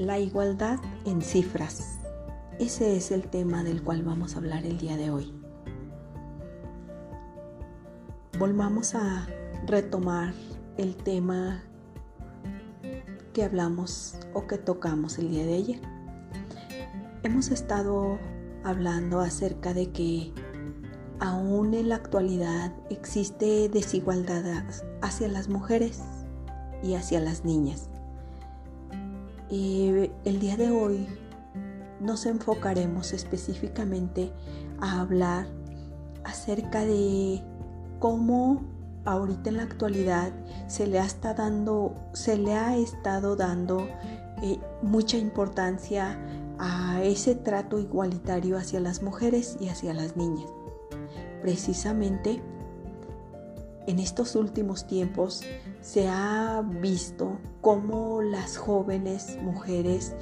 La igualdad en cifras. Ese es el tema del cual vamos a hablar el día de hoy. Volvamos a retomar el tema que hablamos o que tocamos el día de ayer. Hemos estado hablando acerca de que aún en la actualidad existe desigualdad hacia las mujeres y hacia las niñas. El día de hoy nos enfocaremos específicamente a hablar acerca de cómo ahorita en la actualidad se le, ha dando, se le ha estado dando eh, mucha importancia a ese trato igualitario hacia las mujeres y hacia las niñas. Precisamente en estos últimos tiempos se ha visto cómo las jóvenes mujeres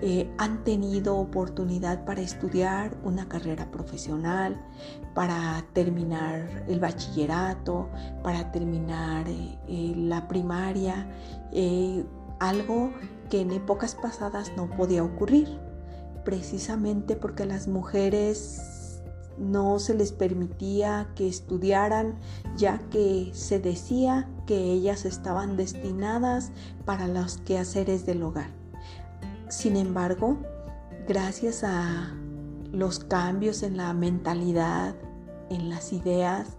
eh, han tenido oportunidad para estudiar una carrera profesional, para terminar el bachillerato, para terminar eh, eh, la primaria, algo que en épocas pasadas no podía ocurrir, precisamente porque las mujeres no se les permitía que estudiaran ya que se decía que ellas estaban destinadas para los quehaceres del hogar. Sin embargo, gracias a los cambios en la mentalidad, en las ideas,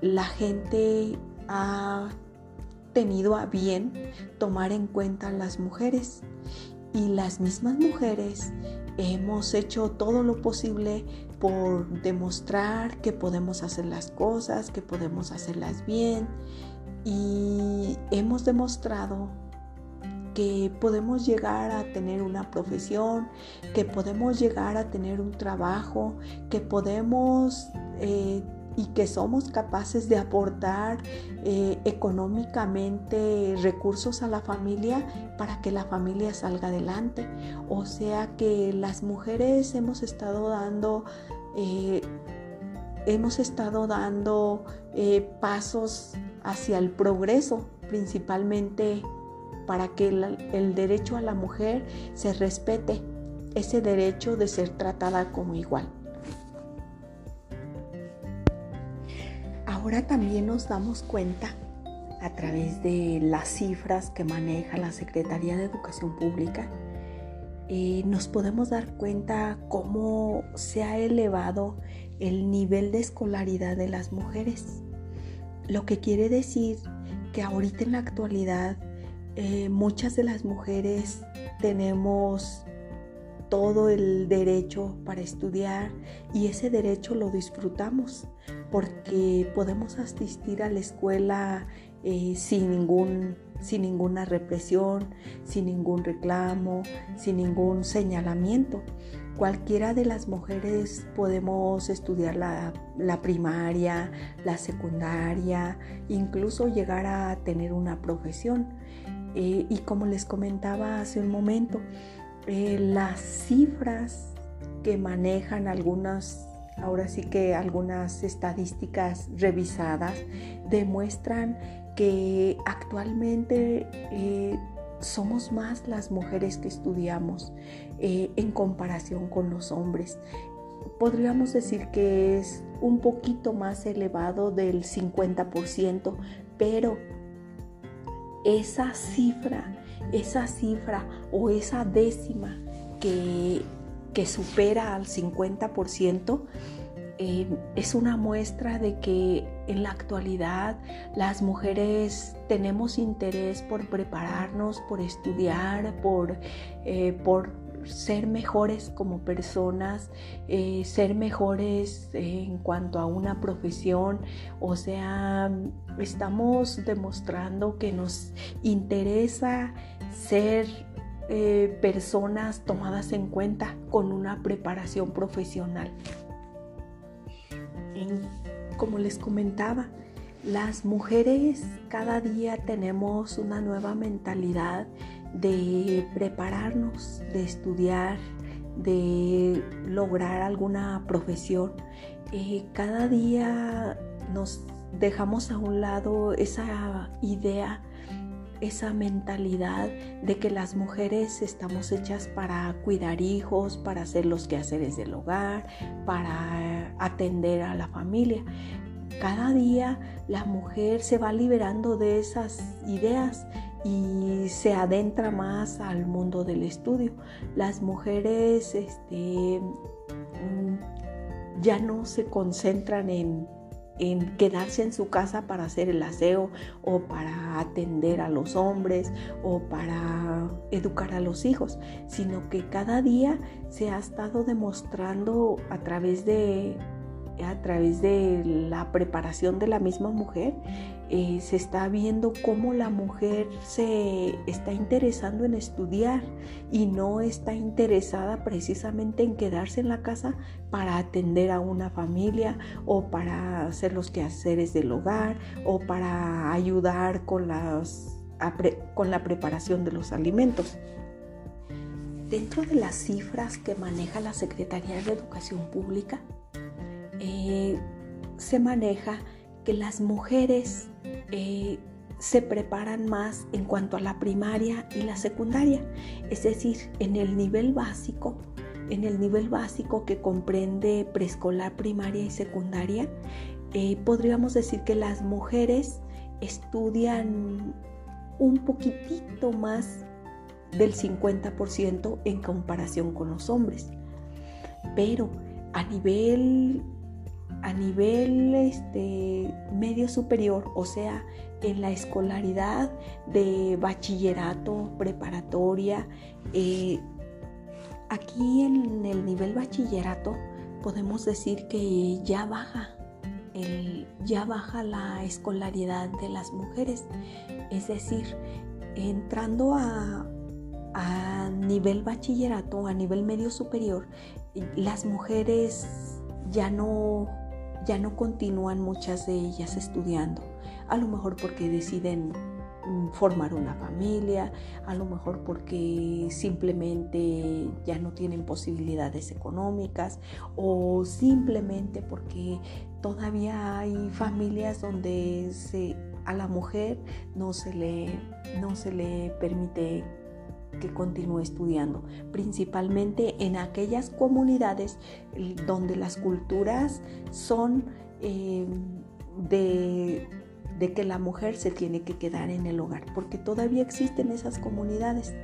la gente ha tenido a bien tomar en cuenta a las mujeres y las mismas mujeres hemos hecho todo lo posible por demostrar que podemos hacer las cosas, que podemos hacerlas bien. Y hemos demostrado que podemos llegar a tener una profesión, que podemos llegar a tener un trabajo, que podemos eh, y que somos capaces de aportar eh, económicamente recursos a la familia para que la familia salga adelante. O sea que las mujeres hemos estado dando... Eh, hemos estado dando eh, pasos hacia el progreso, principalmente para que el derecho a la mujer se respete, ese derecho de ser tratada como igual. Ahora también nos damos cuenta a través de las cifras que maneja la Secretaría de Educación Pública, eh, nos podemos dar cuenta cómo se ha elevado el nivel de escolaridad de las mujeres. Lo que quiere decir que ahorita en la actualidad eh, muchas de las mujeres tenemos todo el derecho para estudiar y ese derecho lo disfrutamos porque podemos asistir a la escuela eh, sin, ningún, sin ninguna represión, sin ningún reclamo, sin ningún señalamiento. Cualquiera de las mujeres podemos estudiar la, primaria, la secundaria, incluso llegar a tener una profesión. Eh, y como les comentaba hace un momento, eh, las cifras que manejan algunas, ahora sí que algunas estadísticas revisadas, demuestran que actualmente eh, somos más las mujeres que estudiamos eh, en comparación con los hombres. Podríamos decir que es un poquito más elevado del 50%, pero esa cifra esa cifra o esa décima que, supera al 50%, eh, es una muestra de que en la actualidad las mujeres tenemos interés por prepararnos, por estudiar, por, eh, por ser mejores como personas, eh, ser mejores en cuanto a una profesión, o sea, estamos demostrando que nos interesa ser eh, personas tomadas en cuenta con una preparación profesional. como les comentaba, las mujeres cada día tenemos una nueva mentalidad de prepararnos, de estudiar, de lograr alguna profesión. Eh, cada día nos dejamos a un lado esa idea esa mentalidad de que las mujeres estamos hechas para cuidar hijos, para hacer los quehaceres del hogar, para atender a la familia. Cada día la mujer se va liberando de esas ideas y se adentra más al mundo del estudio. Las mujeres este, mm, ya no se concentran en en quedarse en su casa para hacer el aseo o para atender a los hombres o para educar a los hijos, sino que cada día se ha estado demostrando a través de a través de la preparación de la misma mujer, eh, se está viendo cómo la mujer se está interesando en estudiar y no está interesada precisamente en quedarse en la casa para atender a una familia o para hacer los quehaceres del hogar o para ayudar con, las, con la preparación de los alimentos. Dentro de las cifras que maneja la Secretaría de Educación Pública, eh, se maneja que las mujeres eh, se preparan más en cuanto a la primaria y la secundaria, es decir, en el nivel básico, en el nivel básico que comprende preescolar, primaria y secundaria, eh, podríamos decir que las mujeres estudian un poquitito más del 50% en comparación con los hombres. Pero a nivel a nivel este, medio superior, o sea, en la escolaridad de bachillerato, preparatoria, eh, aquí en el nivel bachillerato podemos decir que ya baja, ya baja la escolaridad de las mujeres, es decir, entrando a, a nivel bachillerato, a nivel medio superior, las mujeres ya no ya no continúan muchas de ellas estudiando, a lo mejor porque deciden mm, formar una familia, a lo mejor porque simplemente ya no tienen posibilidades económicas o simplemente porque todavía hay familias donde a la mujer no se le, no se le permite que continúe estudiando, principalmente en aquellas comunidades donde las culturas son eh, de, de que la mujer se tiene que quedar en el hogar, porque todavía existen esas comunidades,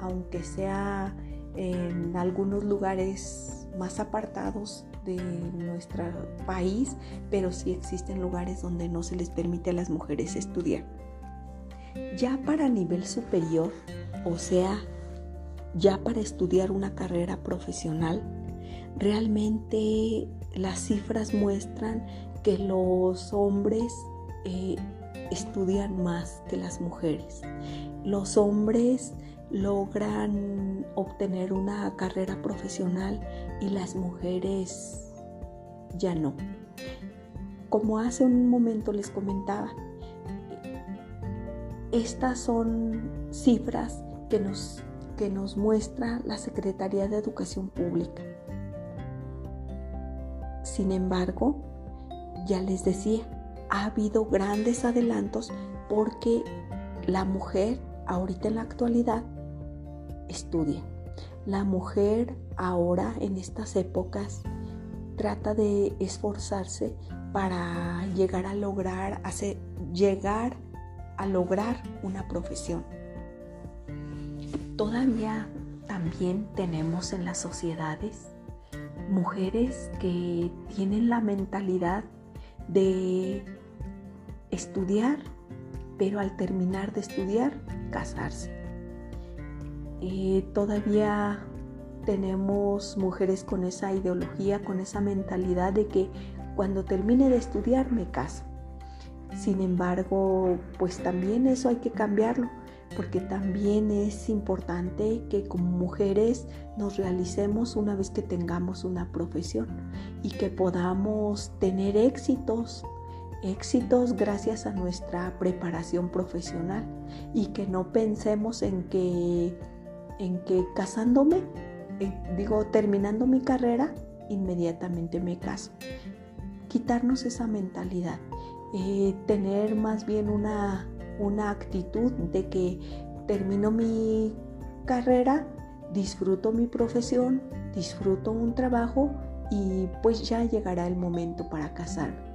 aunque sea en algunos lugares más apartados de nuestro país, pero sí existen lugares donde no se les permite a las mujeres estudiar. Ya para nivel superior, o sea, ya para estudiar una carrera profesional, realmente las cifras muestran que los hombres eh, estudian más que las mujeres. Los hombres logran obtener una carrera profesional y las mujeres ya no. Como hace un momento les comentaba, estas son cifras que nos, que nos muestra la Secretaría de Educación Pública. Sin embargo, ya les decía, ha habido grandes adelantos porque la mujer ahorita en la actualidad estudia. La mujer ahora en estas épocas trata de esforzarse para llegar a lograr hacer llegar a lograr una profesión. Todavía también tenemos en las sociedades mujeres que tienen la mentalidad de estudiar, pero al terminar de estudiar, casarse. Eh, todavía tenemos mujeres con esa ideología, con esa mentalidad de que cuando termine de estudiar me caso. Sin embargo, pues también eso hay que cambiarlo porque también es importante que como mujeres nos realicemos una vez que tengamos una profesión y que podamos tener éxitos, éxitos gracias a nuestra preparación profesional y que no pensemos en que en que casándome, digo terminando mi carrera, inmediatamente me caso. Quitarnos esa mentalidad, eh, tener más bien una una actitud de que termino mi carrera, disfruto mi profesión, disfruto un trabajo y pues ya llegará el momento para casarme.